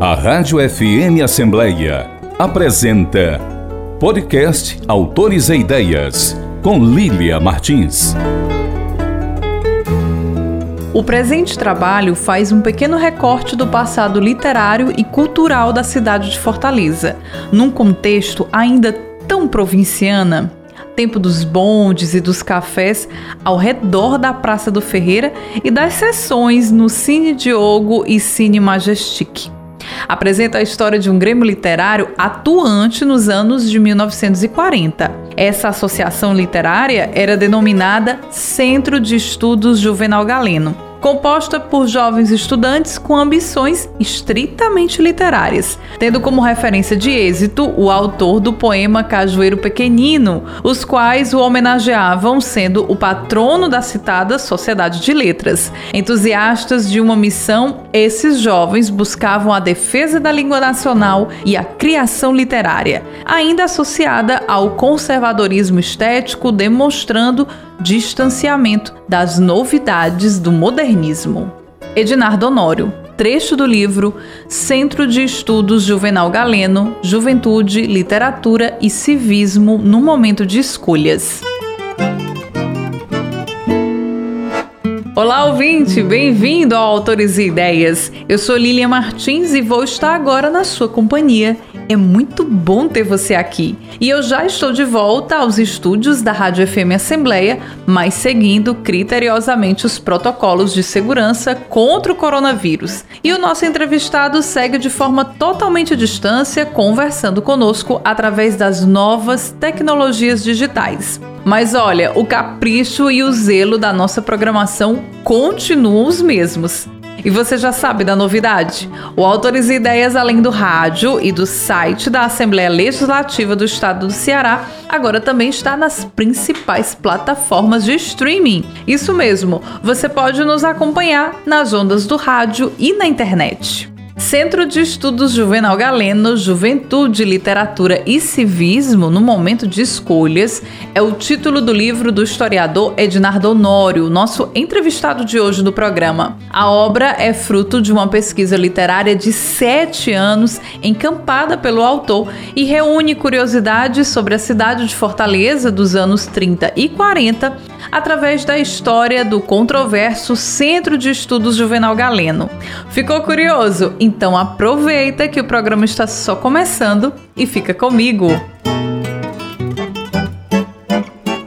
A Rádio FM Assembleia apresenta Podcast Autores e Ideias, com Lília Martins. O presente trabalho faz um pequeno recorte do passado literário e cultural da cidade de Fortaleza, num contexto ainda tão provinciana tempo dos bondes e dos cafés ao redor da Praça do Ferreira e das sessões no Cine Diogo e Cine Majestic apresenta a história de um grêmio literário atuante nos anos de 1940. Essa associação literária era denominada Centro de Estudos Juvenal Galeno composta por jovens estudantes com ambições estritamente literárias, tendo como referência de êxito o autor do poema Cajueiro Pequenino, os quais o homenageavam sendo o patrono da citada Sociedade de Letras. Entusiastas de uma missão, esses jovens buscavam a defesa da língua nacional e a criação literária, ainda associada ao conservadorismo estético, demonstrando distanciamento das novidades do modernismo. Ednardo Honório, trecho do livro Centro de Estudos Juvenal Galeno, Juventude, Literatura e Civismo no Momento de Escolhas. Olá, ouvinte! Bem-vindo ao Autores e Ideias. Eu sou Lilian Martins e vou estar agora na sua companhia. É muito bom ter você aqui. E eu já estou de volta aos estúdios da Rádio FM Assembleia, mas seguindo criteriosamente os protocolos de segurança contra o coronavírus. E o nosso entrevistado segue de forma totalmente à distância, conversando conosco através das novas tecnologias digitais. Mas olha, o capricho e o zelo da nossa programação continuam os mesmos. E você já sabe da novidade? O Autores e Ideias, além do rádio e do site da Assembleia Legislativa do Estado do Ceará, agora também está nas principais plataformas de streaming. Isso mesmo, você pode nos acompanhar nas ondas do rádio e na internet. Centro de Estudos Juvenal Galeno, Juventude, Literatura e Civismo no Momento de Escolhas é o título do livro do historiador Ednardo Honório, nosso entrevistado de hoje no programa. A obra é fruto de uma pesquisa literária de sete anos, encampada pelo autor, e reúne curiosidades sobre a cidade de Fortaleza dos anos 30 e 40 através da história do controverso Centro de Estudos Juvenal Galeno. Ficou curioso? Então aproveita que o programa está só começando e fica comigo.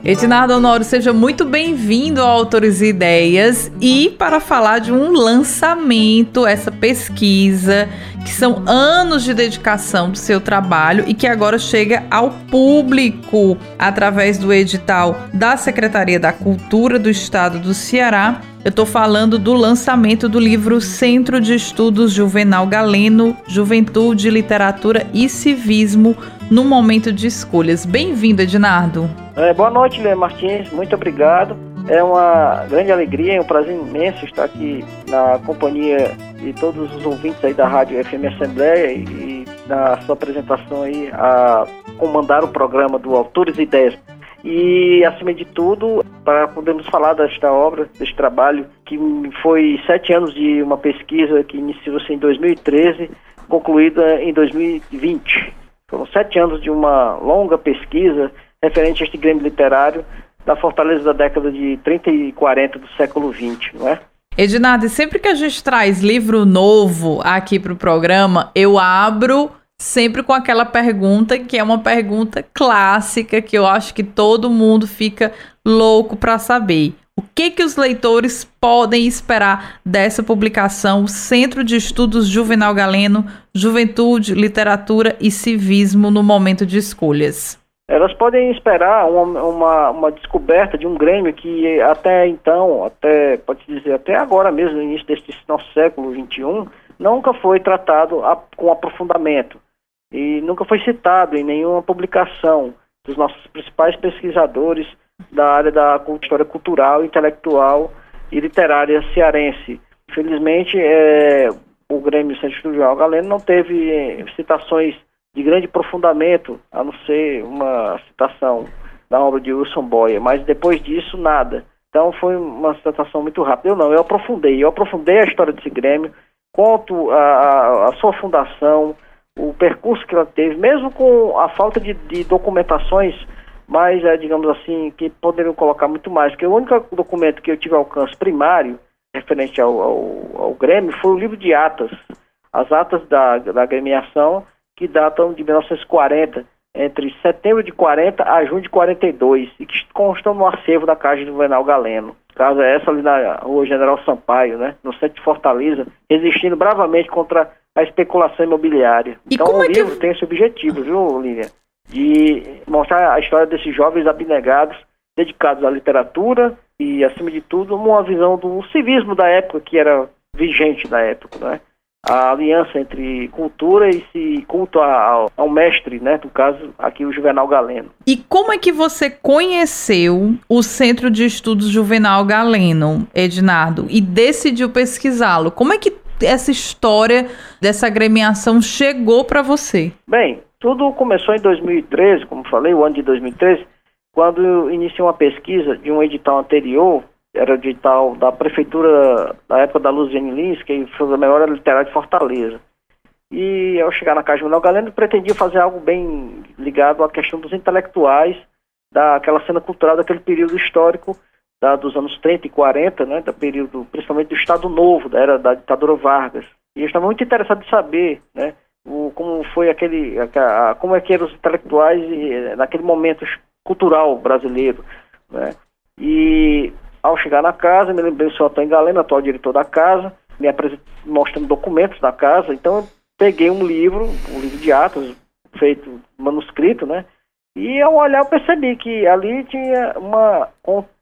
Ednardo Honório, seja muito bem-vindo ao Autores e Ideias e para falar de um lançamento, essa pesquisa, que são anos de dedicação do seu trabalho e que agora chega ao público através do edital da Secretaria da Cultura do Estado do Ceará. Eu estou falando do lançamento do livro Centro de Estudos Juvenal Galeno, Juventude, Literatura e Civismo no Momento de Escolhas. Bem-vindo, Ednardo. É, boa noite, Lê Martins. Muito obrigado. É uma grande alegria, é um prazer imenso estar aqui na companhia de todos os ouvintes aí da Rádio FM Assembleia e, na sua apresentação aí a comandar o programa do Autores e Ideias. E, acima de tudo, para podermos falar desta obra, deste trabalho, que foi sete anos de uma pesquisa que iniciou-se em 2013, concluída em 2020. Foram sete anos de uma longa pesquisa referente a este Grêmio literário da Fortaleza da década de 30 e 40 do século XX, não é? Ednardo, sempre que a gente traz livro novo aqui para o programa, eu abro sempre com aquela pergunta que é uma pergunta clássica que eu acho que todo mundo fica louco para saber. O que que os leitores podem esperar dessa publicação Centro de Estudos Juvenal Galeno, Juventude, Literatura e Civismo no Momento de Escolhas? elas podem esperar uma, uma, uma, descoberta de um Grêmio que até então, até pode dizer até agora mesmo, no início deste nosso século XXI, nunca foi tratado a, com aprofundamento e nunca foi citado em nenhuma publicação dos nossos principais pesquisadores da área da história cultural, intelectual e literária cearense. Infelizmente, é, o Grêmio Centro Estudial Galeno não teve é, citações de grande aprofundamento, a não ser uma citação da obra de Wilson Boyer, mas depois disso, nada. Então foi uma citação muito rápida. Eu não, eu aprofundei, eu aprofundei a história desse Grêmio, conto a, a, sua fundação, o percurso que ela teve, mesmo com a falta de, de documentações mais, é, digamos assim, que poderiam colocar muito mais, porque o único documento que eu tive alcance primário, referente ao, ao, ao Grêmio, foi o livro de atas, as atas da, da gremiação, que datam de 1940, entre setembro de 40 a junho de 42, e que constam no acervo da Caixa do Juvenal Galeno. Casa essa ali na rua General Sampaio, né, no centro de Fortaleza, resistindo bravamente contra a especulação imobiliária. E então o é livro que... tem esse objetivo, viu, Lívia? De mostrar a história desses jovens abnegados, dedicados à literatura e, acima de tudo, uma visão do civismo da época que era vigente na época, né? a aliança entre cultura e se culto ao, ao, mestre, né? No caso, aqui o Juvenal Galeno. E como é que você conheceu o Centro de Estudos Juvenal Galeno, Ednardo, e decidiu pesquisá-lo? Como é que essa história dessa agremiação chegou para você? Bem, tudo começou em 2013, como falei, o ano de 2013, quando iniciei uma pesquisa de um edital anterior era edital da prefeitura da época da Luziane Lins, que foi a melhor literária de Fortaleza. E ao chegar na Casa Juvenal Galeno, pretendia fazer algo bem ligado à questão dos intelectuais, daquela cena cultural daquele período histórico da, dos anos 30 e 40, né, da período principalmente do Estado Novo, da era da ditadura Vargas. E eu estava muito interessado em saber, né, o, como foi aquele, a, a, como é que eram os intelectuais e, naquele momento cultural brasileiro, né. E ao chegar na casa, me lembrei do senhor Antônio Galeno, atual diretor da casa, me mostrando documentos da casa. Então, eu peguei um livro, um livro de atos, feito manuscrito, né? E ao olhar eu percebi que ali tinha uma.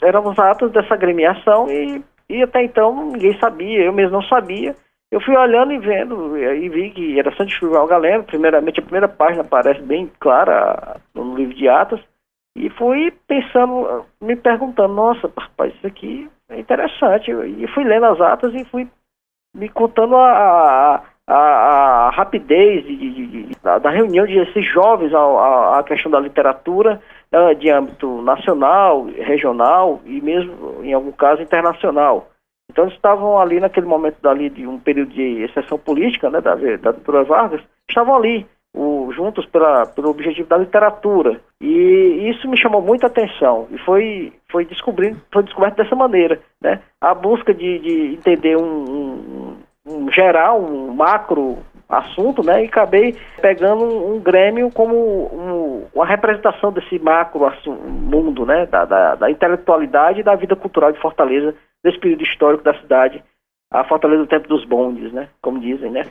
eram os atos dessa agremiação e, e até então ninguém sabia, eu mesmo não sabia. Eu fui olhando e vendo, e vi que era Santo Chuval Galeno, primeiramente a primeira página aparece bem clara no livro de atos, e fui pensando, me perguntando, nossa, rapaz, isso aqui é interessante. E fui lendo as atas e fui me contando a, a, a rapidez de, de, de, da reunião de esses jovens à, questão da literatura né, de âmbito nacional, regional e mesmo, em algum caso, internacional. Então eles estavam ali naquele momento dali de um período de exceção política, né, da, da doutora Vargas, estavam ali o, juntos pela, pelo objetivo da literatura. E isso me chamou muita atenção e foi, foi, descobrindo, foi descoberto dessa maneira. Né? A busca de, de entender um, um, um, geral, um macro assunto, né? E acabei pegando um, um Grêmio como um, uma representação desse macro mundo, né? Da, da, da, intelectualidade e da vida cultural de Fortaleza, desse período histórico da cidade, a Fortaleza do tempo dos bondes, né? Como dizem, né?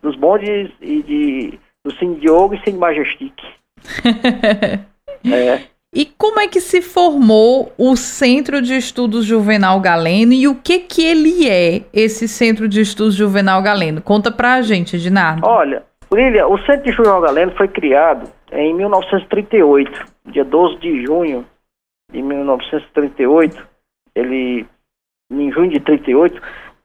Dos bondes e de do Cine Diogo e Cine Majestic. é. E como é que se formou o Centro de Estudos Juvenal Galeno e o que que ele é, esse Centro de Estudos Juvenal Galeno? Conta pra gente, Ednardo. Olha, Lília, o Centro de Juvenal Galeno foi criado em 1938, dia 12 de junho de 1938. Ele, em junho de 38,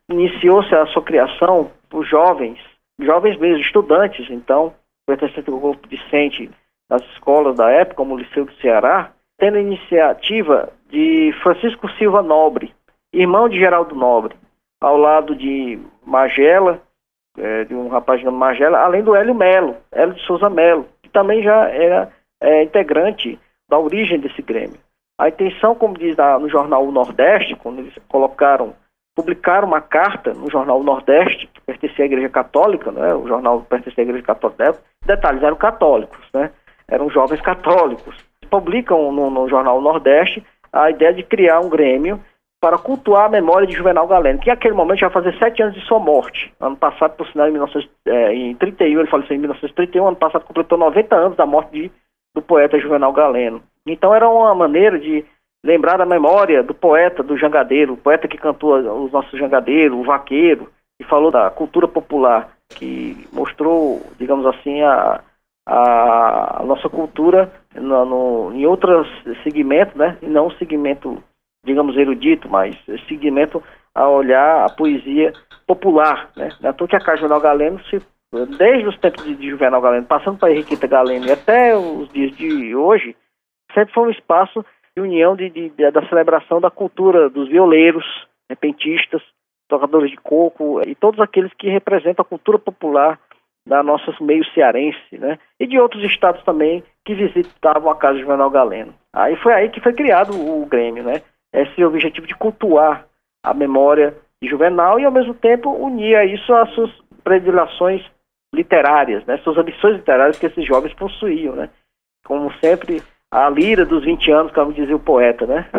iniciou-se a sua criação por jovens, jovens mesmo, estudantes, então, pertencente ao grupo discente das escolas da época, como o Liceu do Ceará, tendo a iniciativa de Francisco Silva Nobre, irmão de Geraldo Nobre, ao lado de Magela, é, de um rapaz chamado Magela, além do Hélio Melo, Hélio de Souza Melo, que também já era é, integrante da origem desse Grêmio. A intenção, como diz no jornal o Nordeste, quando eles colocaram publicaram uma carta no jornal Nordeste, que pertencia à Igreja Católica, né? o jornal pertencia à Igreja Católica, detalhes, eram católicos, né? Eram jovens católicos. Publicam no, no jornal Nordeste a ideia de criar um grêmio para cultuar a memória de Juvenal Galeno, que naquele momento já fazia sete anos de sua morte. Ano passado, por sinal, em, 1931, é, ele faleceu em 1931, ano passado completou 90 anos da morte de, do poeta Juvenal Galeno. Então era uma maneira de lembrar da memória do poeta, do jangadeiro, o poeta que cantou os nossos jangadeiros, o vaqueiro, que falou da cultura popular, que mostrou, digamos assim, a, a, nossa cultura no, no, em outros segmentos, né? E não segmento, digamos, erudito, mas segmento a olhar a poesia popular, né? Então que a Casa Juvenal Galeno se desde os tempos de, de Juvenal Galeno, passando para Henriqueta Galeno e até os dias de hoje, sempre foi um espaço de união de, de, de, da celebração da cultura dos violeiros, repentistas. tocadores de coco e todos aqueles que representam a cultura popular da nossa meio cearense, né? E de outros estados também que visitavam a casa de Juvenal Galeno. Aí foi aí que foi criado o Grêmio, né? Esse objetivo de cultuar a memória de Juvenal e ao mesmo tempo unir isso às suas predileções literárias, né? Suas ambições literárias que esses jovens possuíam, né? Como sempre, a lira dos 20 anos, como dizia o poeta, né?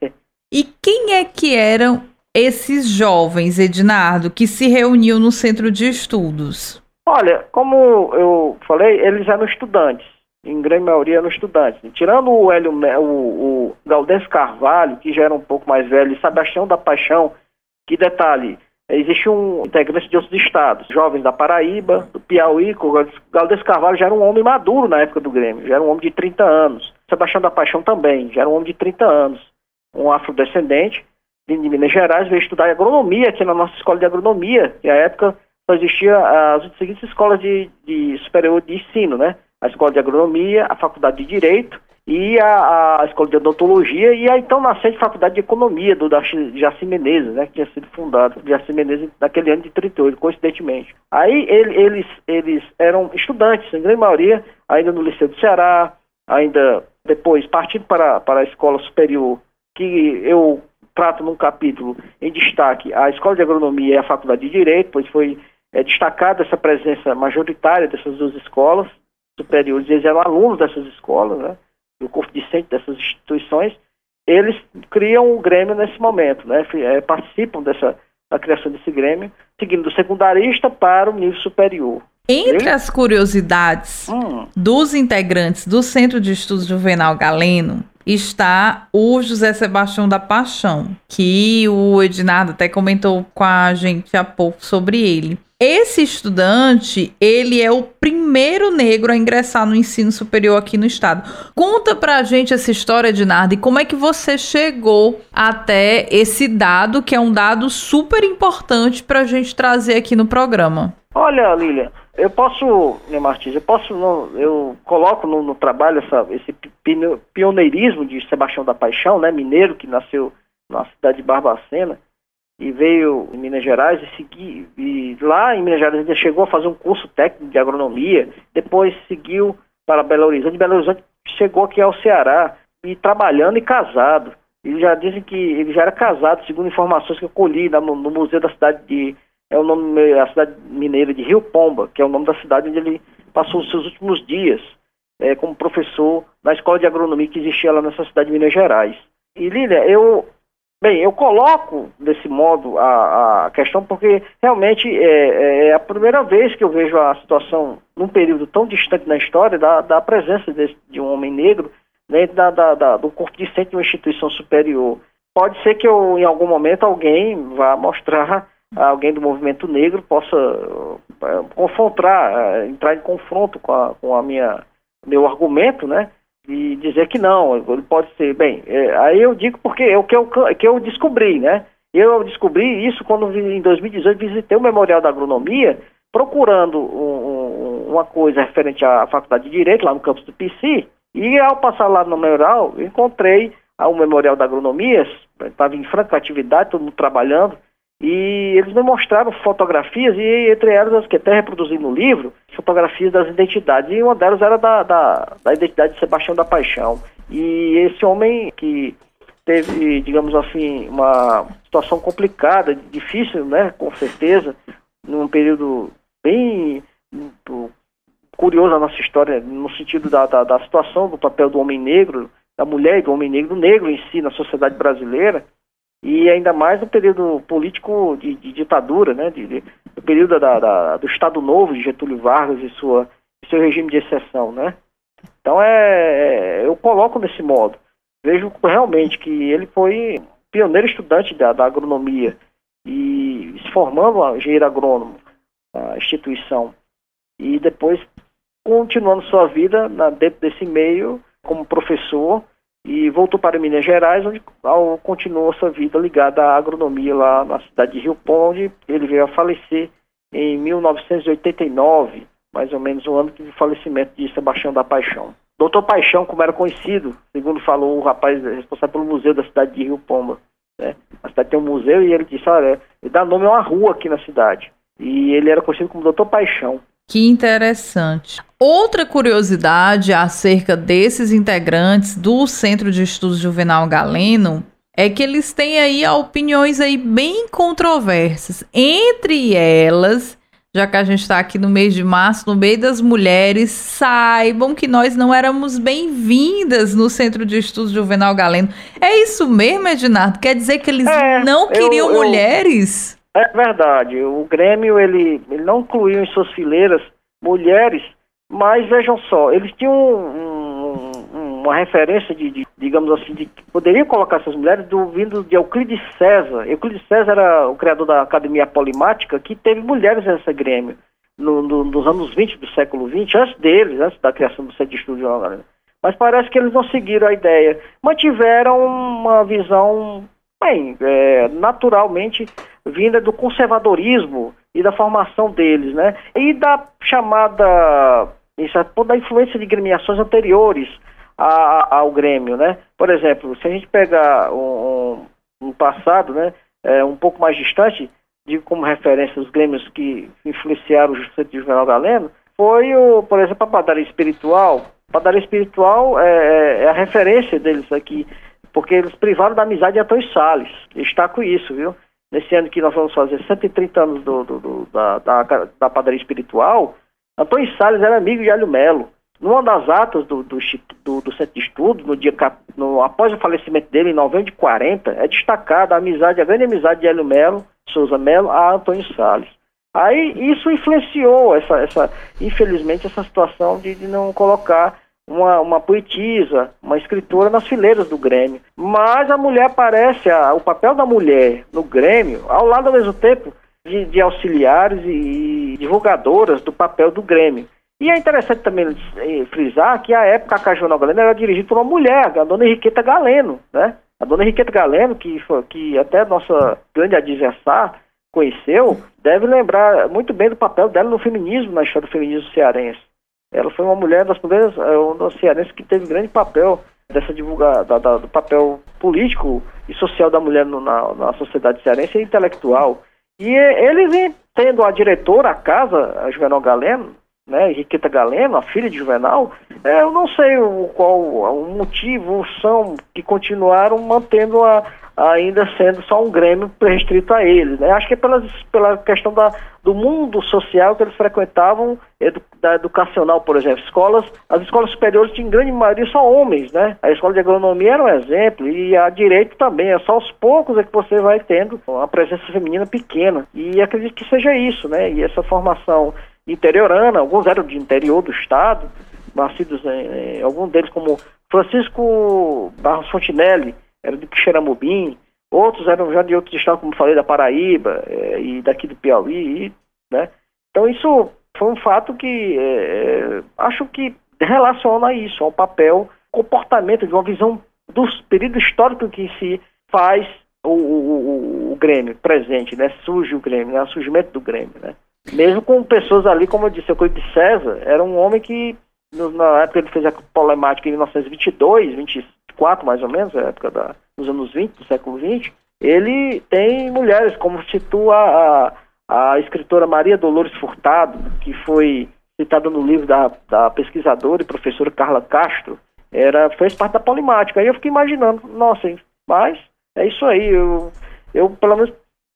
e quem é que eram esses jovens, Ednardo, que se reuniam no centro de estudos? Olha, como eu falei, eles eram estudantes, em grande maioria eram estudantes. Tirando o Hélio, o, o Carvalho, que já era um pouco mais velho, e Sebastião da Paixão, que detalhe, existe um integrante de outros estados, jovens da Paraíba, do Piauí, o Galdés Carvalho já era um homem maduro na época do Grêmio, já era um homem de 30 anos. Sebastião da Paixão também, já era um homem de 30 anos, um afrodescendente, de Minas Gerais, veio estudar agronomia aqui na nossa escola de agronomia, que à época só existia as seguintes escolas de, de superior de ensino, né? A escola de agronomia, a faculdade de direito e a, a escola de odontologia e a então nascente faculdade de economia do da Jaci Menezes, né? Que tinha sido fundado por Jaci Menezes naquele ano de 38, coincidentemente. Aí ele, eles, eles eram estudantes, em grande maioria, ainda no Liceu do Ceará, ainda depois partindo para, para a escola superior, que eu trato num capítulo em destaque a Escola de Agronomia e a Faculdade de Direito, pois foi é, destacada essa presença majoritária dessas duas escolas superiores, eles eram alunos dessas escolas, né, do corpo discente dessas instituições, eles criam o Grêmio nesse momento, né, é, participam dessa da criação desse Grêmio, seguindo do secundarista para o nível superior. Entre as curiosidades hum. dos integrantes do Centro de Estudos Juvenal Galeno, está o José Sebastião da Paixão, que o Ednardo até comentou com a gente há pouco sobre ele. Esse estudante, ele é o primeiro negro a ingressar no ensino superior aqui no estado. Conta pra gente essa história, Ednardo, e como é que você chegou até esse dado, que é um dado super importante pra gente trazer aqui no programa. Olha, Lilian, eu posso, né, Martins, eu posso, eu coloco no, no trabalho essa, esse pioneirismo de Sebastião da Paixão, né, mineiro que nasceu na cidade de Barbacena e veio em Minas Gerais e segui, e lá em Minas Gerais ele chegou a fazer um curso técnico de agronomia, depois seguiu para Belo Horizonte, Belo Horizonte chegou aqui ao Ceará e trabalhando e casado. Eles já dizem que ele já era casado, segundo informações que eu colhi no, no museu da cidade de é o nome a cidade mineira de Rio Pomba, que é o nome da cidade onde ele passou os seus últimos dias é, como professor na escola de agronomia que existia lá nessa cidade de Minas Gerais. E Lília, eu bem, eu coloco desse modo a, a questão porque realmente é, é, é, a primeira vez que eu vejo a situação num período tão distante na história da, da presença desse, de um homem negro dentro da, da, da, do corpo discente de uma instituição superior. Pode ser que eu, em algum momento alguém vá mostrar alguém do movimento negro possa uh, confrontar, uh, entrar em confronto com a, com a minha meu argumento, né? E dizer que não, ele pode ser bem. É, aí eu digo porque é o que eu, que eu descobri, né? Eu descobri isso quando em 2018 visitei o Memorial da Agronomia, procurando um, uma coisa referente à Faculdade de Direito, lá no campus do PC, e ao passar lá no memorial, encontrei o Memorial da Agronomia, estava em franca atividade, todo mundo trabalhando, e eles me mostraram fotografias, e entre elas as que até reproduzi no livro, fotografias das identidades. E uma delas era da, da, da identidade de Sebastião da Paixão. E esse homem que teve, digamos assim, uma situação complicada, difícil, né, com certeza, num período bem curioso na nossa história, no sentido da, da, da situação do papel do homem negro, da mulher e do homem negro, negro em si na sociedade brasileira, e ainda mais no período político de, de ditadura, né, de, de, no período da, da, do Estado Novo de Getúlio Vargas e sua, seu regime de exceção, né. Então é, é, eu coloco nesse modo. Vejo realmente que ele foi pioneiro estudante da, da agronomia e se formando a engenheiro agrônomo, a instituição, e depois continuando sua vida na, dentro desse meio como professor e voltou para Minas Gerais, onde continuou sua vida ligada à agronomia lá na cidade de Rio Ponte. Ele veio a falecer em 1989, mais ou menos o ano do falecimento de Sebastião da Paixão. Doutor Paixão, como era conhecido, segundo falou o rapaz responsável pelo museu da cidade de Rio Pomba. Né? A cidade tem um museu e ele disse, olha, ele dá nome a uma rua aqui na cidade. E ele era conhecido como Doutor Paixão. Que interessante. Outra curiosidade acerca desses integrantes do Centro de Estudos Juvenal Galeno é que eles têm aí opiniões aí bem controversas. Entre elas, já que a gente está aqui no mês de março, no meio das mulheres, saibam que nós não éramos bem-vindas no Centro de Estudos Juvenal Galeno. É isso mesmo, Ednardo? Quer dizer que eles é, não queriam eu, eu... mulheres? É verdade. O Grêmio ele, ele não incluiu em suas fileiras mulheres, mas vejam só, eles tinham um, um, uma referência de, de, digamos assim, de que poderiam colocar essas mulheres do, vindo de Euclides César. Euclides César era o criador da Academia Polimática, que teve mulheres nessa Grêmio. No, no, nos anos 20 do século 20, antes deles, antes da criação do Centro de Estudo de Mas parece que eles não seguiram a ideia. Mantiveram uma visão bem, é, naturalmente vinda do conservadorismo e da formação deles, né? E da chamada, isso é da influência de gremiações anteriores a, ao Grêmio, né? Por exemplo, se a gente pegar um, um, passado, né, é, um pouco mais distante, de como referência os grêmios que influenciaram o Juscelino de Juvenal Galeno, foi, o, por exemplo, a padaria espiritual. A padaria espiritual é, é, é a referência deles aqui porque eles privaram da amizade de Antônio Salles. Está com isso, viu? Nesse ano que nós vamos fazer 130 anos do, do, do da, da, da, padaria espiritual, Antônio Salles era amigo de Hélio Melo. Numa das atas do, do, centro de estudo, no dia no, após o falecimento dele, em novembro de 40, é destacada a amizade, a grande amizade de Hélio Melo, Souza Melo, a Antônio Salles. Aí isso influenciou essa, essa infelizmente, essa situação de, de não colocar uma, uma poetisa, uma escritora nas fileiras do Grêmio. Mas a mulher aparece, a, o papel da mulher no Grêmio, ao lado ao mesmo tempo de, de auxiliares e, e divulgadoras do papel do Grêmio. E é interessante também eh, frisar que a época a Galeno era dirigida por uma mulher, a dona Henriqueta Galeno, né? A dona Henriqueta Galeno, que, que até nossa grande adversária conheceu, deve lembrar muito bem do papel dela no feminismo, na história do feminismo cearense. Ela foi uma mulher das primeiras, é, uma cearense que teve grande papel dessa divulgação da, da, do papel político e social da mulher no, na, na sociedade cearense e intelectual. E eles tendo a diretora, a casa, a Juvenal Galeno, né, Henriqueta Galeno, a filha de Juvenal, é, eu não sei o, qual o motivo são que continuaram mantendo a, ainda sendo só um Grêmio restrito a eles. Né? Acho que é pela, pela questão da, do mundo social que eles frequentavam, edu, da educacional, por exemplo. Escolas, as escolas superiores tinham grande maioria só homens, né? A escola de agronomia era um exemplo, e a direito também. É só aos poucos é que você vai tendo uma presença feminina pequena. E acredito que seja isso, né? E essa formação interiorana, alguns eram de interior do estado, nascidos em algum deles como Francisco Barros Fontinelli, era de Quixeramobim, outros eram já de outros estados, como falei, da Paraíba é, e daqui do Piauí, né? Então isso foi um fato que é, é, acho que relaciona isso ao papel, comportamento de uma visão do período histórico que se faz o, o, o, Grêmio presente, né? Surge o Grêmio, né? O surgimento do Grêmio, né? Mesmo com pessoas ali, como eu disse, eu de César, era um homem que na época ele fez a problemática em 1922, 20, 24 mais ou menos, na época da, dos anos 20 do século 20, ele tem mulheres, como situa a, a escritora Maria Dolores Furtado, que foi citada no livro da, da pesquisadora e professora Carla Castro, era, fez parte da polimática. Aí eu fiquei imaginando, nossa, mas é isso aí, eu, eu pelo menos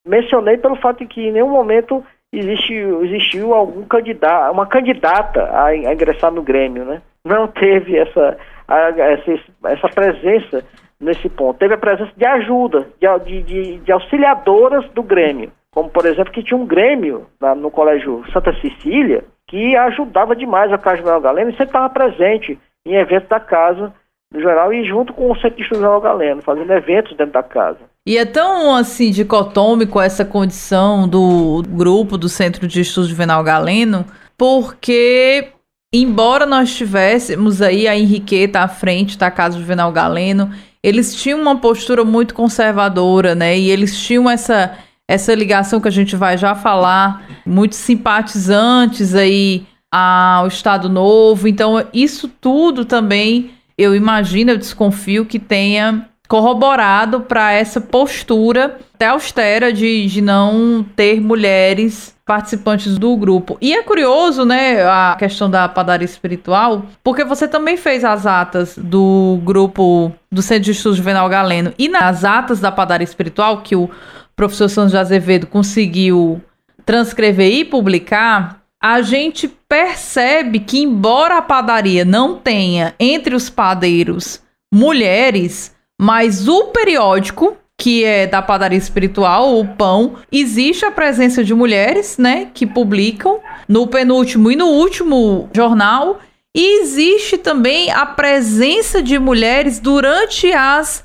mencionei pelo fato de que em nenhum momento existiu, existiu algum candidato, uma candidata a, a ingressar no Grêmio, né? Não teve essa, a, essa, essa presença nesse ponto. Teve a presença de ajuda, de, de, de auxiliadoras do Grêmio. Como, por exemplo, que tinha um Grêmio na, no Colégio Santa Cecília que ajudava demais a Casa General Galeno e sempre estava presente em eventos da casa no geral e junto com o Centro de General Galeno, fazendo eventos dentro da casa. E é tão assim dicotômico essa condição do grupo do Centro de Estudos Juvenal Galeno, porque embora nós tivéssemos aí a Henriqueta à frente da Casa Juvenal Galeno, eles tinham uma postura muito conservadora, né? E eles tinham essa essa ligação que a gente vai já falar, muito simpatizantes aí ao Estado Novo. Então, isso tudo também, eu imagino, eu desconfio que tenha corroborado para essa postura até austera de, de não ter mulheres participantes do grupo. E é curioso, né, a questão da padaria espiritual, porque você também fez as atas do grupo do Centro de Estudos Juvenal Galeno e nas atas da padaria espiritual que o professor Santos Azevedo conseguiu transcrever e publicar, a gente percebe que embora a padaria não tenha entre os padeiros mulheres, mas o periódico que é da padaria espiritual, o pão, existe a presença de mulheres, né, que publicam no penúltimo e no último jornal, e existe também a presença de mulheres durante as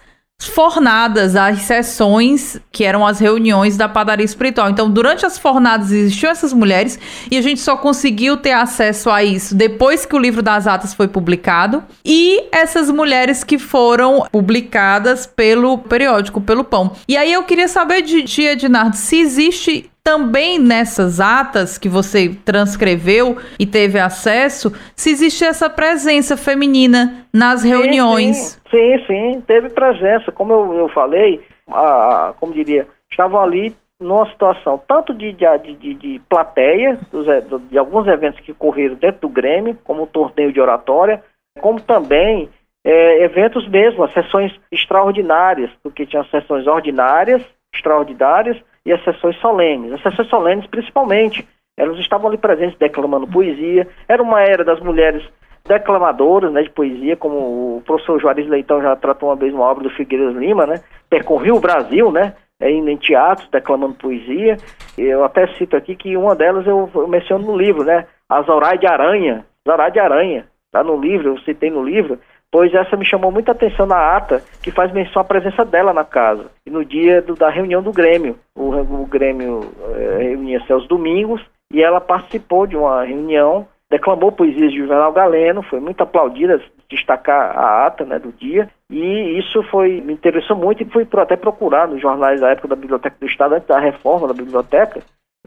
fornadas, as sessões que eram as reuniões da padaria espiritual. Então, durante as fornadas existiam essas mulheres e a gente só conseguiu ter acesso a isso depois que o livro das atas foi publicado e essas mulheres que foram publicadas pelo periódico, pelo Pão. E aí eu queria saber de, de Ednardo se existe também nessas atas que você transcreveu e teve acesso, se existe essa presença feminina nas sim, reuniões. Sim, sim, sim, teve presença. Como eu, eu falei, a, como diria, estavam ali numa situação tanto de, de, de, de plateia, dos, de alguns eventos que ocorreram dentro do Grêmio, como o torneio de oratória, como também é, eventos mesmo, as sessões extraordinárias, porque tinha sessões ordinárias, extraordinárias, e as sessões solenes. As sessões solenes, principalmente, elas estavam ali presentes declamando poesia. Era uma era das mulheres declamadoras né, de poesia, como o professor Juarez Leitão já tratou uma vez uma obra do Figueiredo Lima, né? Percorreu o Brasil, né? Indo em teatros, declamando poesia. Eu até cito aqui que uma delas eu, eu menciono no livro, né? A Zoraide Aranha. Zoraide Aranha, tá no livro, eu citei no livro pois essa me chamou muita atenção na ata, que faz menção à presença dela na casa. E no dia do, da reunião do Grêmio, o, o Grêmio é, reunia-se aos domingos, e ela participou de uma reunião, declamou poesias de Juvenal Galeno, foi muito aplaudida, destacar a ata né, do dia, e isso foi me interessou muito e fui até procurar nos jornais da época da Biblioteca do Estado, antes da reforma da biblioteca,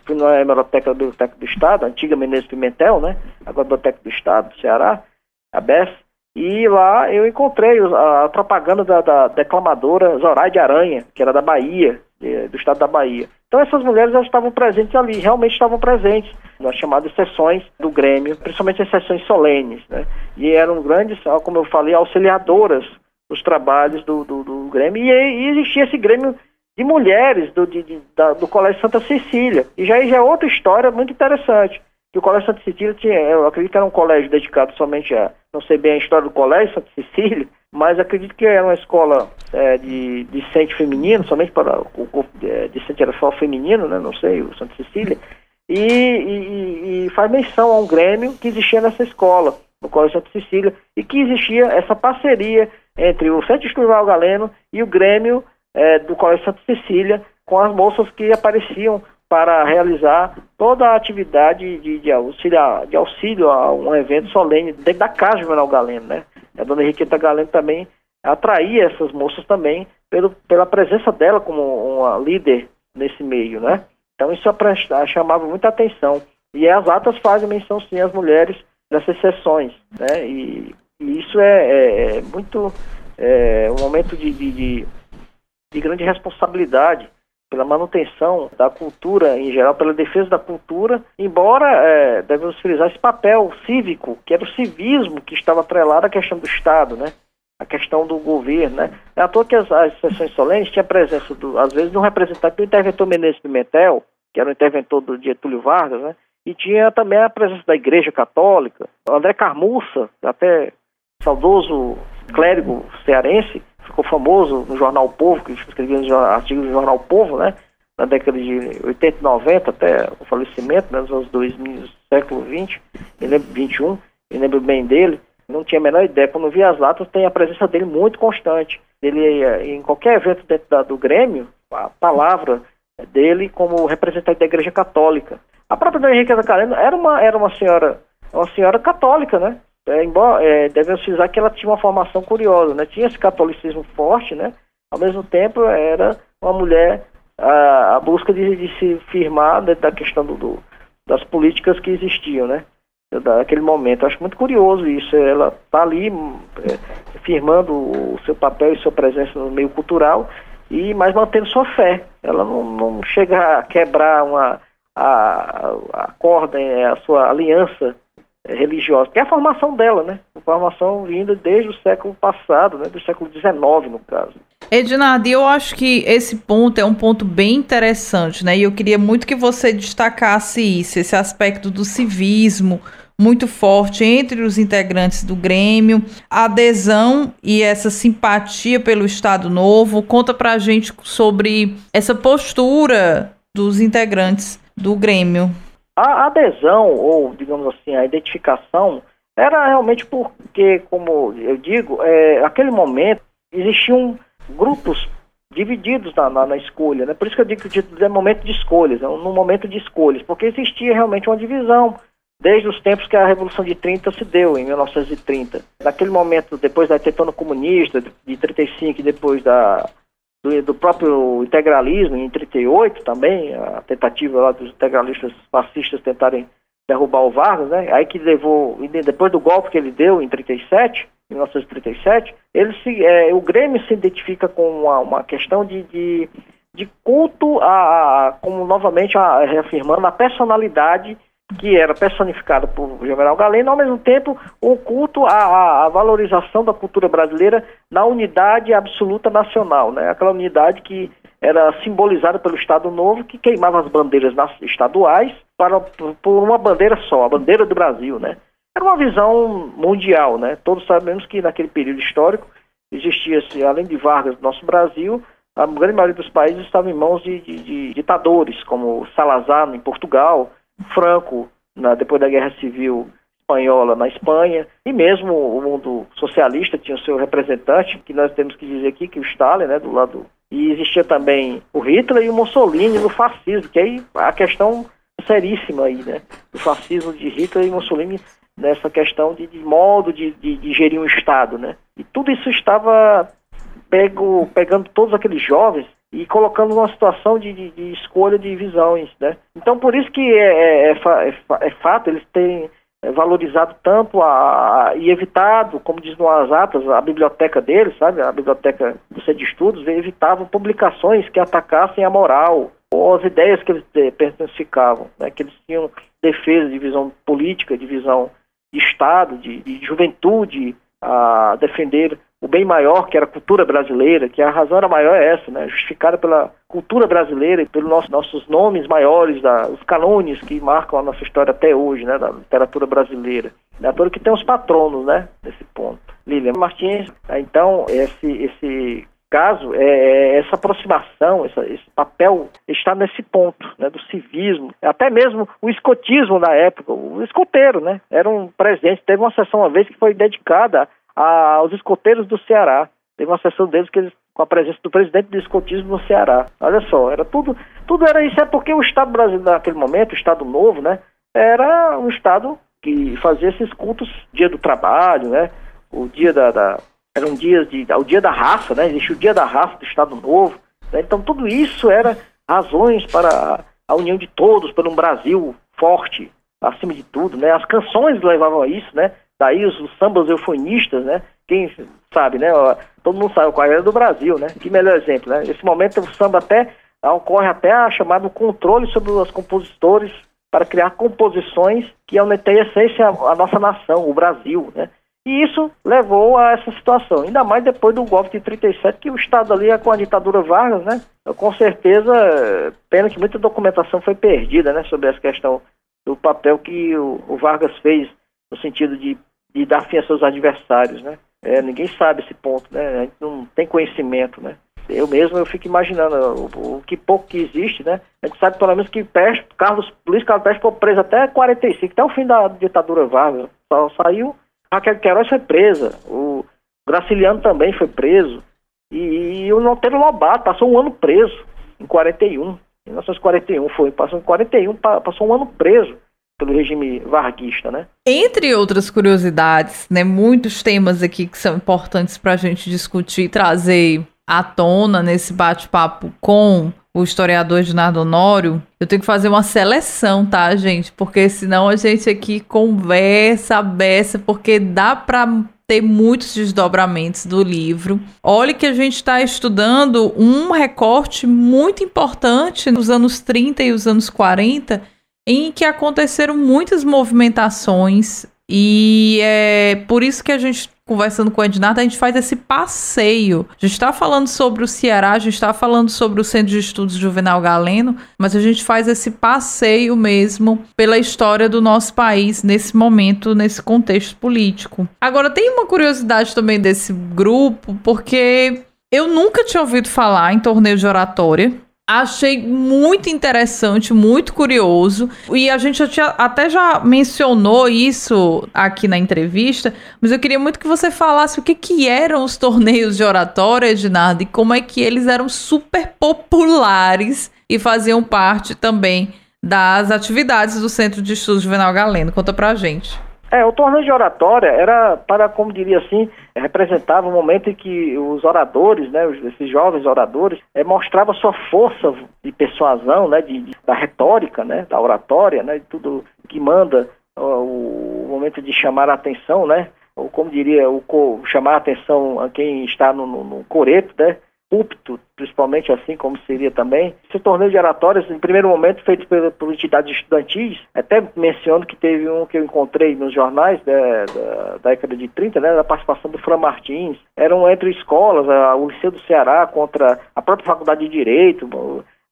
fui na hemeroteca da Biblioteca do Estado, antiga Menezes Pimentel, né, agora Biblioteca do Estado, do Ceará, a BES, e lá eu encontrei a propaganda da, da declamadora Zoraide Aranha, que era da Bahia, do estado da Bahia. Então essas mulheres elas estavam presentes ali, realmente estavam presentes nas chamadas sessões do Grêmio, principalmente as sessões solenes, né? E eram grandes, como eu falei, auxiliadoras dos trabalhos do, do, do Grêmio. E, e, existia esse Grêmio de mulheres do, de, de, da, do Colégio Santa Cecília. E já, já é outra história muito interessante que o Colégio Santa Cecília tinha, eu acredito que era um colégio dedicado somente a, não sei bem a história do Colégio Santa Cecília, mas acredito que era uma escola é, de discente feminino, somente para o corpo é, discente era só feminino, né, não sei, o Santa Cecília, e, e, e, faz menção a um grêmio que existia nessa escola, no Colégio Santa Cecília, e que existia essa parceria entre o Centro Estudial Galeno e o Grêmio é, do Colégio Santa Cecília, com as moças que apareciam para realizar toda a atividade de, de, auxílio, de auxílio a um evento solene dentro da casa de Juvenal Galeno, né? A dona Henriqueta Galeno também atraía essas moças também pelo, pela presença dela como uma líder nesse meio, né? Então isso chamava muita atenção. E as atas fazem menção sim às mulheres nessas sessões, né? E, e isso é, é, é muito é, um momento de, de, de, de grande responsabilidade pela manutenção da cultura em geral, pela defesa da cultura, embora é, devemos frisar esse papel cívico, que era o civismo que estava atrelado à questão do Estado, né? a questão do governo, né? É à toa que as, as sessões solenes tinha presença, do, às vezes, de um representante do interventor Menezes Pimentel, que era o interventor do Getúlio Vargas, né? E tinha também a presença da Igreja Católica, André Carmuça, até saudoso clérigo cearense, ficou famoso no jornal Povo, que escrevia artigos no jornal Povo, né? Na década de 80 e 90, até o falecimento, né, nos anos 2000, século 20, me lembro 21, me lembro bem dele, não tinha a menor ideia. Quando vi as latas, tem a presença dele muito constante. Ele, eh, em qualquer evento dentro da, do Grêmio, a palavra dele como representante da Igreja Católica. A própria Dona Henrique da Careno era uma, era uma senhora, uma senhora católica, né? É, embora é, devemos frisar que ela tinha uma formação curiosa, né? Tinha esse catolicismo forte, né? Ao mesmo tempo era uma mulher a, busca de, de, se firmar dentro da questão do, do, das políticas que existiam, né? Daquele momento. Acho muito curioso isso. Ela tá ali é, firmando o seu papel e sua presença no meio cultural, e mas mantendo sua fé. Ela não, não chega a quebrar uma, a, a corda, a sua aliança religiosa, que é a formação dela, né? Formação vinda desde o século passado, né? Do século XIX, no caso. Ednardo, eu acho que esse ponto é um ponto bem interessante, né? E eu queria muito que você destacasse isso, esse aspecto do civismo muito forte entre os integrantes do Grêmio, a adesão e essa simpatia pelo Estado Novo. Conta pra gente sobre essa postura dos integrantes do Grêmio. A adesão, ou digamos assim, a identificação, era realmente porque, como eu digo, é, naquele momento existiam grupos divididos na, na, na, escolha, né? Por isso que eu digo que é momento de escolhas, é um momento de escolhas, porque existia realmente uma divisão desde os tempos que a Revolução de 30 se deu, em 1930. Naquele momento, depois da tetona comunista, de 35 e depois da do, do, próprio integralismo em 38 também, a tentativa lá dos integralistas fascistas tentarem derrubar o Vargas, né? Aí que levou, depois do golpe que ele deu em 37, 1937, ele se, é, o Grêmio se identifica com uma, uma questão de, de, de culto a, a, como novamente a, reafirmando a personalidade que era personificada por General Galeno, ao mesmo tempo o culto à, à, valorização da cultura brasileira na unidade absoluta nacional, né? aquela unidade que era simbolizada pelo Estado Novo, que queimava as bandeiras estaduais para, por uma bandeira só, a bandeira do Brasil. Né? Era uma visão mundial, né? todos sabemos que naquele período histórico existia, além de Vargas nosso Brasil, a grande maioria dos países estava em mãos de, de, de ditadores, como Salazar em Portugal, Franco, na, depois da Guerra Civil Espanhola na Espanha, e mesmo o mundo socialista tinha o seu representante, que nós temos que dizer aqui, que o Stalin, né, do lado. E existia também o Hitler e o Mussolini no fascismo, que aí a questão seríssima aí, né, do fascismo de Hitler e Mussolini nessa questão de, de modo de, de, de, gerir um Estado, né. E tudo isso estava pego, pegando todos aqueles jovens e colocando numa situação de, de, de, escolha de visões, né? Então, por isso que é, é, é, é fato eles terem valorizado tanto a, a, e evitado, como diz atas, a biblioteca deles, sabe? A biblioteca do Centro de Estudos, evitavam publicações que atacassem a moral ou as ideias que eles personificavam, né? Que eles tinham defesa de visão política, de visão de Estado, de, de juventude, a defender o bem maior, que era a cultura brasileira, que a razão era maior é essa, né? justificada pela cultura brasileira e pelos nossos, nossos nomes maiores, da, os canones que marcam a nossa história até hoje, né? da literatura brasileira. É ator que tem os patronos, né, nesse ponto. Lilian Martins, então, esse, esse caso, é, é essa aproximação, essa, esse papel está nesse ponto, né, do civismo, até mesmo o escotismo na época, o escoteiro, né, era um presidente, teve uma sessão uma vez que foi dedicada aos escoteiros do Ceará. Teve uma sessão deles que eles, com a presença do presidente do escotismo no Ceará. Olha só, era tudo, tudo era isso, é porque o Estado brasileiro naquele momento, o Estado novo, né, era um Estado que fazia esses cultos, dia do trabalho, né, o dia da, da eram dias de, o dia da raça, né, existia o dia da raça do Estado novo, né, então tudo isso era razões para a união de todos, para um Brasil forte, acima de tudo, né, as canções levavam a isso, né, Daí os, sambas eufonistas, né? Quem sabe, né? Todo mundo sabe qual era do Brasil, né? Que melhor exemplo, né? Nesse momento o samba até ocorre até a chamado controle sobre os compositores para criar composições que aumentem a essência a, nossa nação, o Brasil, né? E isso levou a essa situação, ainda mais depois do golpe de 37, que o Estado ali, com a ditadura Vargas, né? Com certeza, pena que muita documentação foi perdida, né? Sobre essa questão do papel que o, o Vargas fez no sentido de, de dar fim a seus adversários, né? É, ninguém sabe esse ponto, né? A gente não tem conhecimento, né? Eu mesmo eu fico imaginando o, o que pouco que existe, né? A gente sabe pelo menos que Pérez, Carlos, Luiz Carlos Pérez foi preso até 45, até o fim da ditadura Vargas. Só saiu, Raquel Queiroz foi presa, o Graciliano também foi preso, e, e o Monteiro Lobato passou um ano preso, em 41, em 1941 foi, passou em 41, passou um ano preso pelo regime varguista, né? Entre outras curiosidades, né, muitos temas aqui que são importantes para a gente discutir e trazer à tona nesse bate-papo com o historiador Ednardo Honório, eu tenho que fazer uma seleção, tá, gente? Porque senão a gente aqui conversa, beça, porque dá para ter muitos desdobramentos do livro. Olhe que a gente está estudando um recorte muito importante nos anos 30 e os anos 40, em que aconteceram muitas movimentações e é por isso que a gente, conversando com o Ednardo, a gente faz esse passeio. A gente está falando sobre o Ceará, a gente está falando sobre o Centro de Estudos Juvenal Galeno, mas a gente faz esse passeio mesmo pela história do nosso país nesse momento, nesse contexto político. Agora, tem uma curiosidade também desse grupo, porque eu nunca tinha ouvido falar em torneio de oratória. Achei muito interessante, muito curioso. E a gente já até já mencionou isso aqui na entrevista, mas eu queria muito que você falasse o que, que eram os torneios de oratória, Ednardo, e como é que eles eram super populares e faziam parte também das atividades do Centro de Estudos Juvenal Galeno. Conta pra gente. É, o torneio de oratória era para, como diria assim, representava um momento em que os oradores, né, esses jovens oradores, é, mostravam sua força de persuasão, né, de, de, da retórica, né, da oratória, né, de tudo que manda o, o momento de chamar a atenção, né, ou como diria, o chamar a atenção a quem está no, no, no coreto, né, púlpito, principalmente assim como seria também. Esse torneio de oratórias, em primeiro momento, feito por, por entidades estudantis, até menciono que teve um que eu encontrei nos jornais da, da, da década de 30, né, da participação do Fran Martins, eram entre escolas, a, o Liceu do Ceará contra a própria Faculdade de Direito,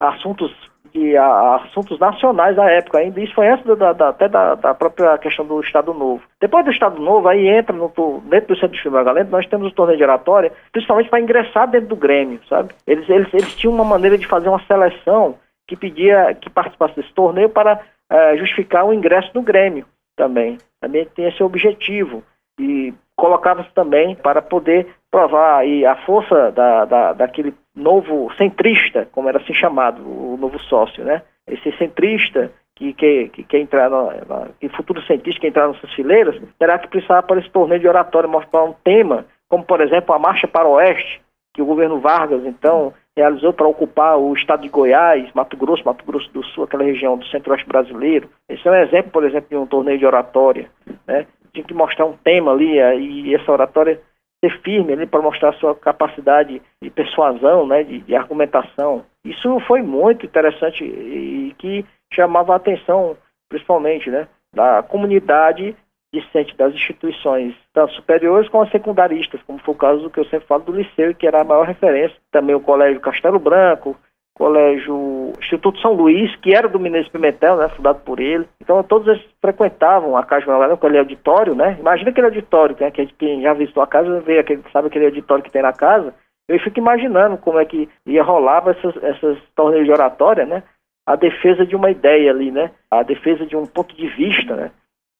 assuntos de a, assuntos nacionais da época ainda. Isso foi antes da, da, até da, da, própria questão do Estado Novo. Depois do Estado Novo, aí entra no, dentro do Centro de Filme Galento, nós temos o torneio de oratória, principalmente para ingressar dentro do Grêmio, sabe? Eles, eles, eles tinham uma maneira de fazer uma seleção que pedia que participasse desse torneio para é, justificar o ingresso no Grêmio também. Também tem esse objetivo. E colocava-se também para poder provar aí a força da, da, daquele novo centrista, como era assim chamado, o novo sócio, né? Esse centrista que quer, que quer entrar, na, que futuro cientista que entrar nessas fileiras, terá que precisar para esse torneio de oratória mostrar um tema, como por exemplo a Marcha para o Oeste, que o governo Vargas, então, realizou para ocupar o estado de Goiás, Mato Grosso, Mato Grosso do Sul, aquela região do centro-oeste brasileiro. Esse é um exemplo, por exemplo, de um torneio de oratória, né? Tinha que mostrar um tema ali, e essa oratória ser firme ali para mostrar sua capacidade de persuasão, né, de, de, argumentação. Isso foi muito interessante e que chamava a atenção, principalmente, né, da comunidade discente das instituições tanto superiores como as secundaristas, como foi o caso do que eu sempre falo do liceu, que era a maior referência. Também o Colégio Castelo Branco, Colégio Instituto São Luís, que era do Mineiro Pimentel, né, fundado por ele. Então todos eles frequentavam a Casa Magalhães, aquele auditório, né? Imagina aquele auditório, né, que quem já visitou a casa vê aquele, sabe aquele auditório que tem na casa. Eu fico imaginando como é que ia rolar essas, essas torneios de oratória, né? A defesa de uma ideia ali, né? A defesa de um ponto de vista, né?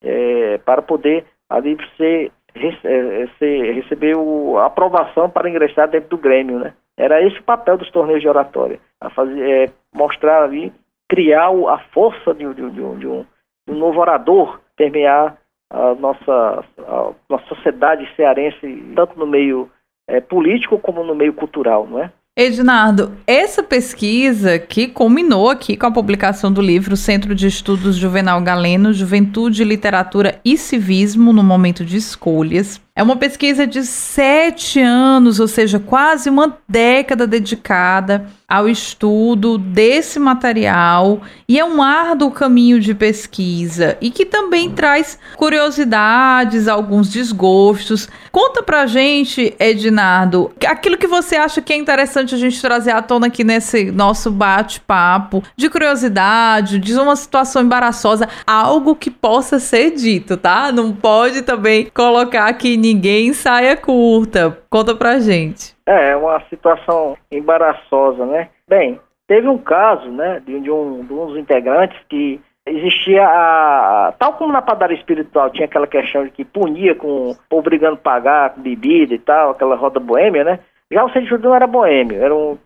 É, para poder ali ser, é, ser receber a aprovação para ingressar dentro do Grêmio, né? Era esse o papel dos torneios de oratória, a fazer, é, mostrar ali, criar a força de, de, de, um, de, um, novo orador, permear a nossa, a nossa sociedade cearense, tanto no meio é, político como no meio cultural, não é? Ednardo, essa pesquisa que culminou aqui com a publicação do livro Centro de Estudos Juvenal Galeno, Juventude, Literatura e Civismo no Momento de Escolhas, é uma pesquisa de sete anos, ou seja, quase uma década dedicada ao estudo desse material e é um árduo caminho de pesquisa e que também traz curiosidades, alguns desgostos. Conta pra gente, Ednardo, aquilo que você acha que é interessante a gente trazer à tona aqui nesse nosso bate-papo, de curiosidade, de uma situação embaraçosa, algo que possa ser dito, tá? Não pode também colocar aqui ninguém saia curta. Conta pra gente. É, é uma situação embaraçosa, né? Bem, teve um caso, né, de, um, de um dos integrantes que existia a, tal como na padaria espiritual tinha aquela questão de que punia com obrigando a pagar com bebida e tal, aquela roda boêmia, né? Já o centro judeu era boêmio, era um,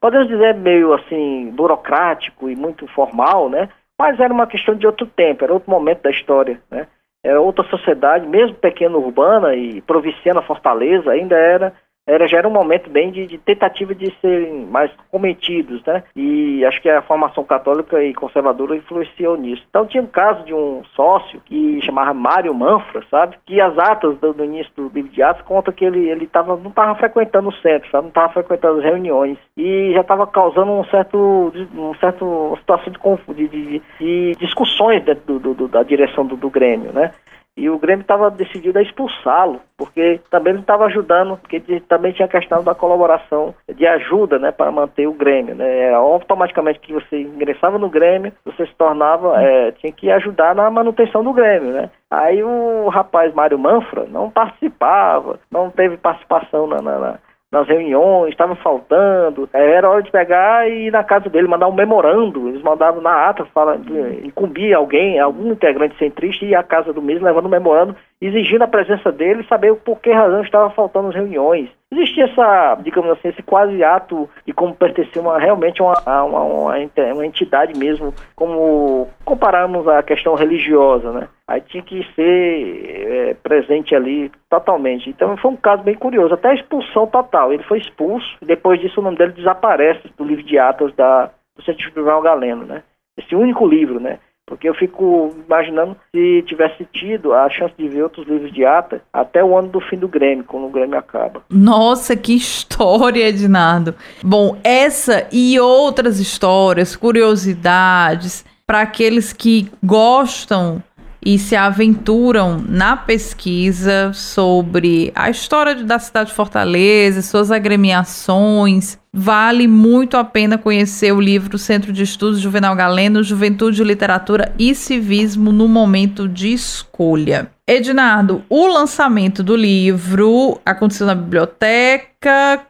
podemos dizer meio assim burocrático e muito formal, né? Mas era uma questão de outro tempo, era outro momento da história, né? Era outra sociedade, mesmo pequena urbana e provinciana Fortaleza, ainda era era, já era um momento bem de, de, tentativa de serem mais cometidos, né? E acho que a formação católica e conservadora influenciou nisso. Então tinha um caso de um sócio que chamava Mário Manfra, sabe? Que as atas do, do início do livro de Atos conta que ele, ele tava, não estava frequentando o centro, sabe? Não estava frequentando as reuniões e já estava causando um certo, um certo situação de, de, de, de discussões dentro do, do, da direção do, do Grêmio, né? E o Grêmio estava decidido a expulsá-lo, porque também ele estava ajudando, porque também tinha questão da colaboração de ajuda, né, para manter o Grêmio, né? Automaticamente que você ingressava no Grêmio, você se tornava, é, tinha que ajudar na manutenção do Grêmio, né? Aí o rapaz Mário Manfra não participava, não teve participação na, na, nas reuniões, estava faltando, é, era hora de pegar e ir na casa dele, mandar um memorando, eles mandavam na ata, fala, incumbir alguém, algum integrante centrista, ir à casa do mesmo, levando um memorando, exigindo a presença dele saber por que razão estava faltando as reuniões. Existia essa, digamos assim, esse quase ato de como pertencer uma, realmente uma, uma, uma, uma entidade mesmo, como comparamos a questão religiosa, né? Aí tinha que ser é, presente ali totalmente. Então foi um caso bem curioso, até a expulsão total. Ele foi expulso e depois disso o nome dele desaparece do livro de atos da, do Centro Tribunal Galeno, né? Esse único livro, né? Porque eu fico imaginando se tivesse tido a chance de ver outros livros de ata até o ano do fim do Grêmio, quando o Grêmio acaba. Nossa, que história, Ednardo. Bom, essa e outras histórias, curiosidades, para aqueles que gostam e se aventuram na pesquisa sobre a história da cidade de Fortaleza, suas agremiações. Vale muito a pena conhecer o livro Centro de Estudos Juvenal Galeno, Juventude, Literatura e Civismo no Momento de Escolha. Ednardo, o lançamento do livro aconteceu na biblioteca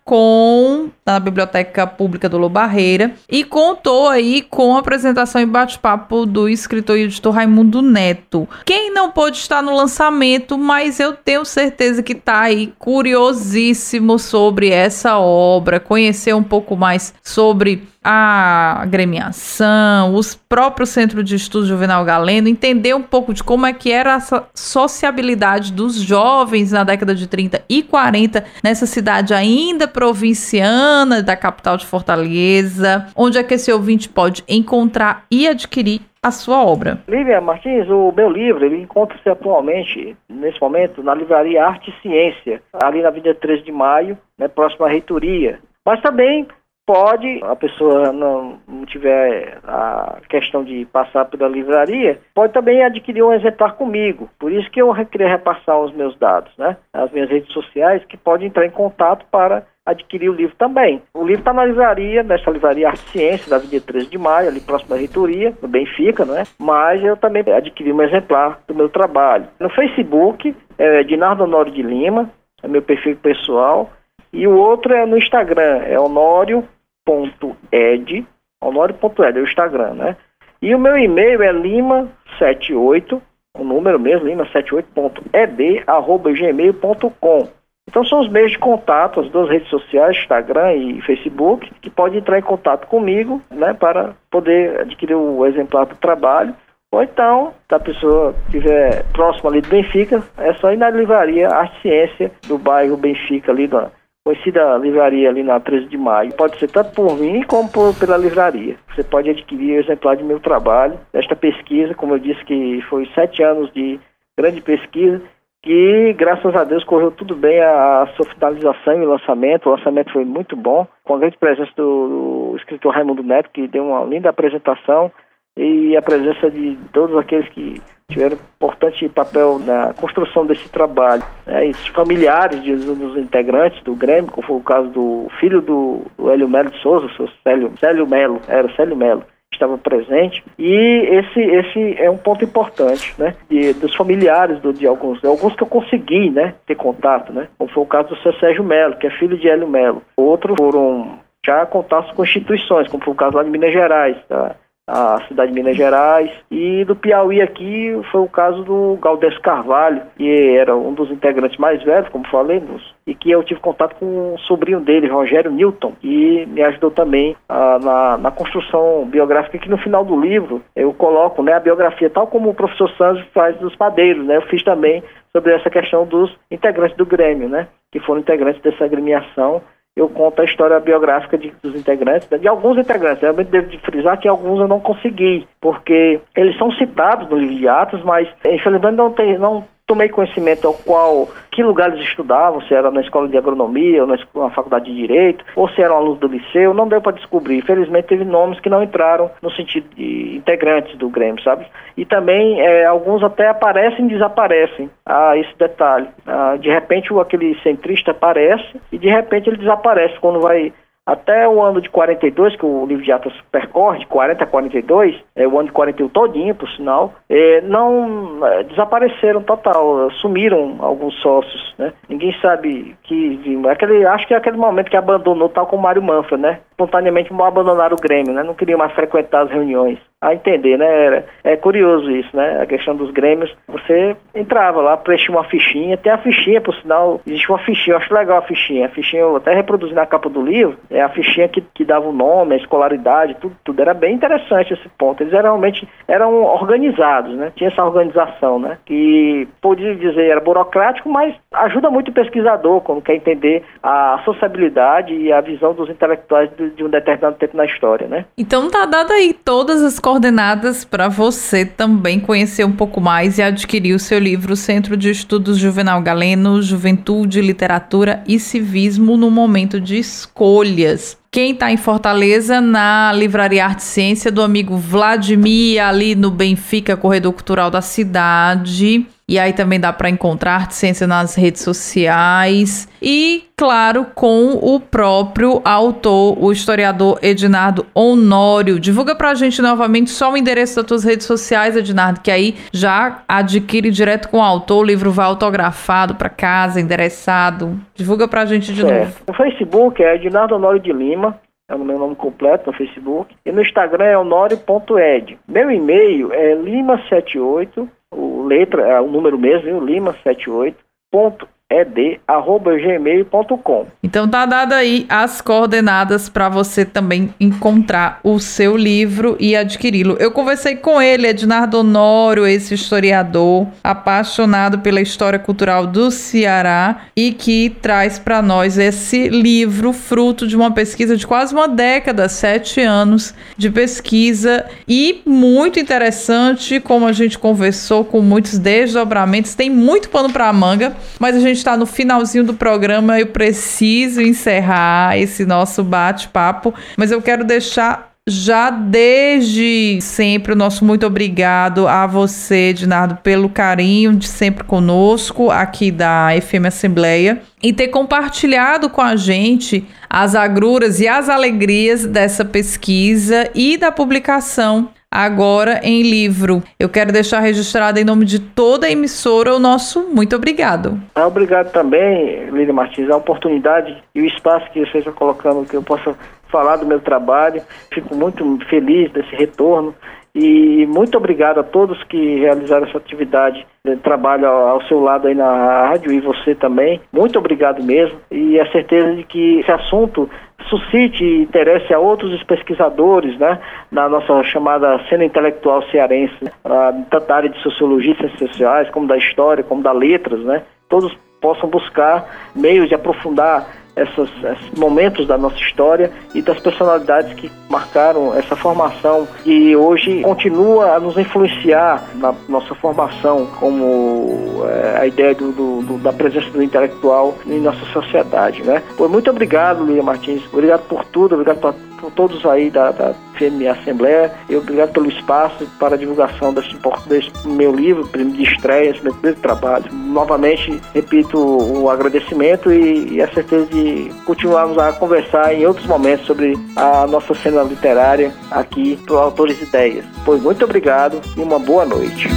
com na Biblioteca Pública do Lobarreira e contou aí com a apresentação e bate-papo do escritor e editor Raimundo Neto. Quem não pôde estar no lançamento, mas eu tenho certeza que está aí curiosíssimo sobre essa obra, conhecer um pouco mais sobre a agremiação, os próprios centros de estudo juvenal galeno, entender um pouco de como é que era essa sociabilidade dos jovens na década de 30 e 40 nessa cidade ainda provinciana da capital de Fortaleza, onde é que esse ouvinte pode encontrar e adquirir a sua obra. Lívia Martins, o meu livro, ele encontra-se atualmente, nesse momento, na livraria Arte e Ciência, ali na Avenida 13 de Maio, né, próxima à reitoria. Mas também pode, a pessoa não, não, tiver a questão de passar pela livraria, pode também adquirir um exemplar comigo. Por isso que eu queria repassar os meus dados, né? As minhas redes sociais, que pode entrar em contato para adquirir o livro também. O livro está na livraria, nessa livraria Arte Ciência, da Avenida 13 de Maio, ali próximo da reitoria, no Benfica, não é? Mas eu também adquiri um exemplar do meu trabalho. No Facebook, é Dinardo Honório de Lima, é meu perfil pessoal, e o outro é no Instagram, é honório.ed, honório.ed, é o Instagram, né? E o meu e-mail é lima78, o número mesmo, lima78.ed, Então são os meios de contato, as duas redes sociais, Instagram e Facebook, que pode entrar em contato comigo, né, para poder adquirir o exemplar do trabalho. Ou então, se a pessoa estiver próxima ali do Benfica, é só ir na livraria Arte Ciência do bairro Benfica, ali da conhecida livraria ali na 13 de maio. Pode ser tanto por mim como por, pela livraria. Você pode adquirir o exemplar de meu trabalho, desta pesquisa, como eu disse que foi sete anos de grande pesquisa, que graças a Deus correu tudo bem a, a sua finalização e lançamento. O lançamento foi muito bom, com a grande presença do, do escritor Raimundo Neto, que deu uma linda apresentação, e a presença de todos aqueles que tiveram importante papel na construção desse trabalho. Né? E os familiares de um dos integrantes do Grêmio, como foi o caso do filho do, do Hélio Melo de Souza, o Célio, Célio Melo, era Célio Melo, estava presente e esse esse é um ponto importante, né? De, dos familiares do, de alguns, de alguns que eu consegui, né, ter contato, né? Como foi o caso do seu Sérgio Melo, que é filho de Hélio Melo. Outros foram já contatos com instituições, como foi o caso lá de Minas Gerais, tá? A cidade de Minas Gerais. E do Piauí aqui foi o caso do Galdés Carvalho, que era um dos integrantes mais velhos, como falei, e que eu tive contato com o sobrinho dele, Rogério Newton, e me ajudou também ah, na, na, construção biográfica, que no final do livro eu coloco né, a biografia, tal como o professor Santos faz dos padeiros, né? Eu fiz também sobre essa questão dos integrantes do Grêmio, né? que foram integrantes dessa agremiação. Eu conto a história biográfica de, dos integrantes, de alguns integrantes. Realmente devo de frisar que alguns eu não consegui, porque eles são citados no livro de Atos, mas infelizmente não, tem, não tomei conhecimento ao qual que lugar eles estudavam, se era na escola de agronomia ou na, faculdade de direito, ou se eram alunos do liceu, não deu para descobrir. Infelizmente teve nomes que não entraram no sentido de integrantes do Grêmio, sabe? E também é, alguns até aparecem e desaparecem. Ah, esse detalhe. Ah, de repente aquele centrista aparece e de repente ele desaparece quando vai até o ano de 42, que o livro de Atos percorre, de 40 a 42, é o ano de 41 todinho, por sinal, é, não é, desapareceram total, sumiram alguns sócios, né? Ninguém sabe que aquele, acho que é aquele momento que abandonou, tal como Mário Manfra, né? Espontaneamente abandonaram o Grêmio, né? Não queriam mais frequentar as reuniões a entender, né? É curioso isso, né? A questão dos grêmios. Você entrava lá, preenchia uma fichinha, tem a fichinha, por sinal, existe uma fichinha, eu acho legal a fichinha. A fichinha eu até reproduzi na capa do livro, é a fichinha que, que dava o nome, a escolaridade, tudo, tudo. Era bem interessante esse ponto. Eles eram, realmente eram organizados, né? Tinha essa organização, né? Que podia dizer era burocrático, mas ajuda muito o pesquisador quando quer entender a sociabilidade e a visão dos intelectuais de, um determinado tempo na história, né? Então tá dado aí todas as coordenadas para você também conhecer um pouco mais e adquirir o seu livro Centro de Estudos Juvenal Galeno, Juventude, Literatura e Civismo no Momento de Escolhas. Quem está em Fortaleza, na Livraria Arte e Ciência do amigo Vladimir, ali no Benfica, Corredor Cultural da cidade. E aí também dá para encontrar Arte Ciência nas redes sociais. E, claro, com o próprio autor, o historiador Ednardo Honório. Divulga para a gente novamente só o endereço das tuas redes sociais, Ednardo, que aí já adquire direto com o autor. O livro vai autografado para casa, endereçado. Divulga para a gente de é. novo. O Facebook é Ednardo Honório de Lima é o meu nome completo no Facebook. E no Instagram é honório.ed. Meu e-mail é lima78 o letra, o número mesmo, viu? lima78, ponto ed@gmail.com. Então tá dado aí as coordenadas para você também encontrar o seu livro e adquiri-lo. Eu conversei com ele, Ednardo Honório, esse historiador apaixonado pela história cultural do Ceará e que traz para nós esse livro fruto de uma pesquisa de quase uma década, sete anos de pesquisa e muito interessante, como a gente conversou com muitos desdobramentos, tem muito pano para manga, mas a gente está no finalzinho do programa, eu preciso encerrar esse nosso bate-papo, mas eu quero deixar já desde sempre o nosso muito obrigado a você, Dinardo, pelo carinho de sempre conosco aqui da FM Assembleia e ter compartilhado com a gente as agruras e as alegrias dessa pesquisa e da publicação agora em livro. Eu quero deixar registrado em nome de toda a emissora o nosso muito obrigado. Ah, obrigado também, Lídia Martins, a oportunidade e o espaço que você está colocando que eu possa falar do meu trabalho. Fico muito feliz desse retorno e muito obrigado a todos que realizaram essa atividade de trabalho ao seu lado aí na rádio e você também. Muito obrigado mesmo. E a certeza de que esse assunto suscite interesse a outros pesquisadores, né, na nossa chamada cena intelectual cearense, né, tanto da área de sociologia ciências sociais, como da história, como da letras, né, todos possam buscar meios de aprofundar essas, esses momentos da nossa história e das personalidades que marcaram essa formação e hoje continua a nos influenciar na nossa formação como é, a ideia do, do, da presença do intelectual em nossa sociedade, né? Muito obrigado, Lia Martins. Obrigado por tudo, obrigado por, por todos aí da, da FMA Assembleia e obrigado pelo espaço para a divulgação desse, desse meu livro, de estreia, esse meu primeiro trabalho. Novamente, repito o agradecimento e, e a certeza de continuarmos a conversar em outros momentos sobre a nossa cena literária aqui para Autores Ideias. Pois muito obrigado e uma boa noite.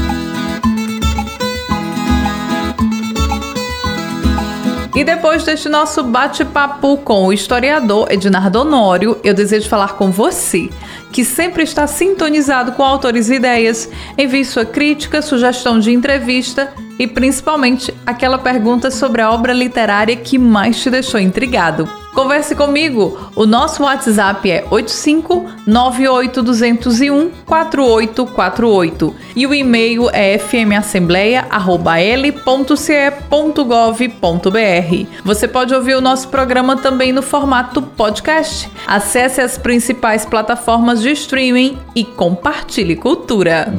E depois deste nosso bate-papo com o historiador Ednardo Honório, eu desejo falar com você, que sempre está sintonizado com autores e ideias. Envie sua crítica, sugestão de entrevista e principalmente aquela pergunta sobre a obra literária que mais te deixou intrigado. Converse comigo. O nosso WhatsApp é 85982014848 e o e-mail é fmassembleia@l.ce.gov.br. Você pode ouvir o nosso programa também no formato podcast. Acesse as principais plataformas de streaming e compartilhe cultura.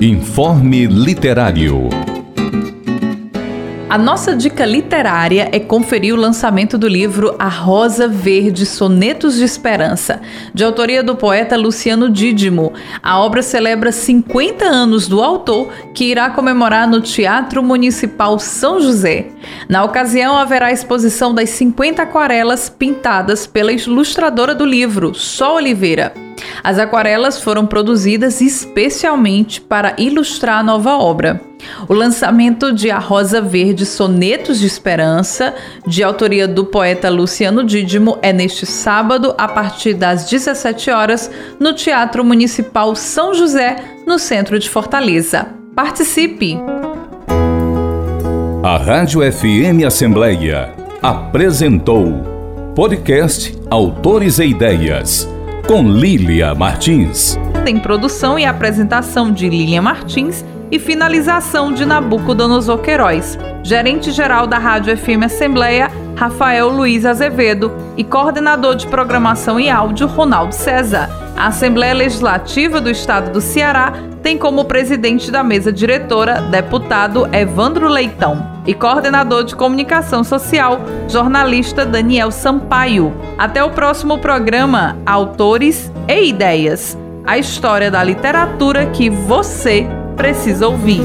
Informe Literário. A nossa dica literária é conferir o lançamento do livro A Rosa Verde Sonetos de Esperança, de autoria do poeta Luciano Dídimo. A obra celebra 50 anos do autor, que irá comemorar no Teatro Municipal São José. Na ocasião, haverá exposição das 50 aquarelas pintadas pela ilustradora do livro, Sol Oliveira. As aquarelas foram produzidas especialmente para ilustrar a nova obra. O lançamento de A Rosa Verde Sonetos de Esperança, de autoria do poeta Luciano Dídimo, é neste sábado, a partir das 17 horas, no Teatro Municipal São José, no centro de Fortaleza. Participe! A Rádio FM Assembleia apresentou podcast Autores e Ideias com Lília Martins. Tem produção e apresentação de Lília Martins e finalização de Nabucodonosor Queiroz. Gerente-geral da Rádio FM Assembleia, Rafael Luiz Azevedo e coordenador de programação e áudio, Ronaldo César. A Assembleia Legislativa do Estado do Ceará tem como presidente da mesa diretora deputado Evandro Leitão e coordenador de comunicação social, jornalista Daniel Sampaio. Até o próximo programa Autores e Ideias a história da literatura que você precisa ouvir.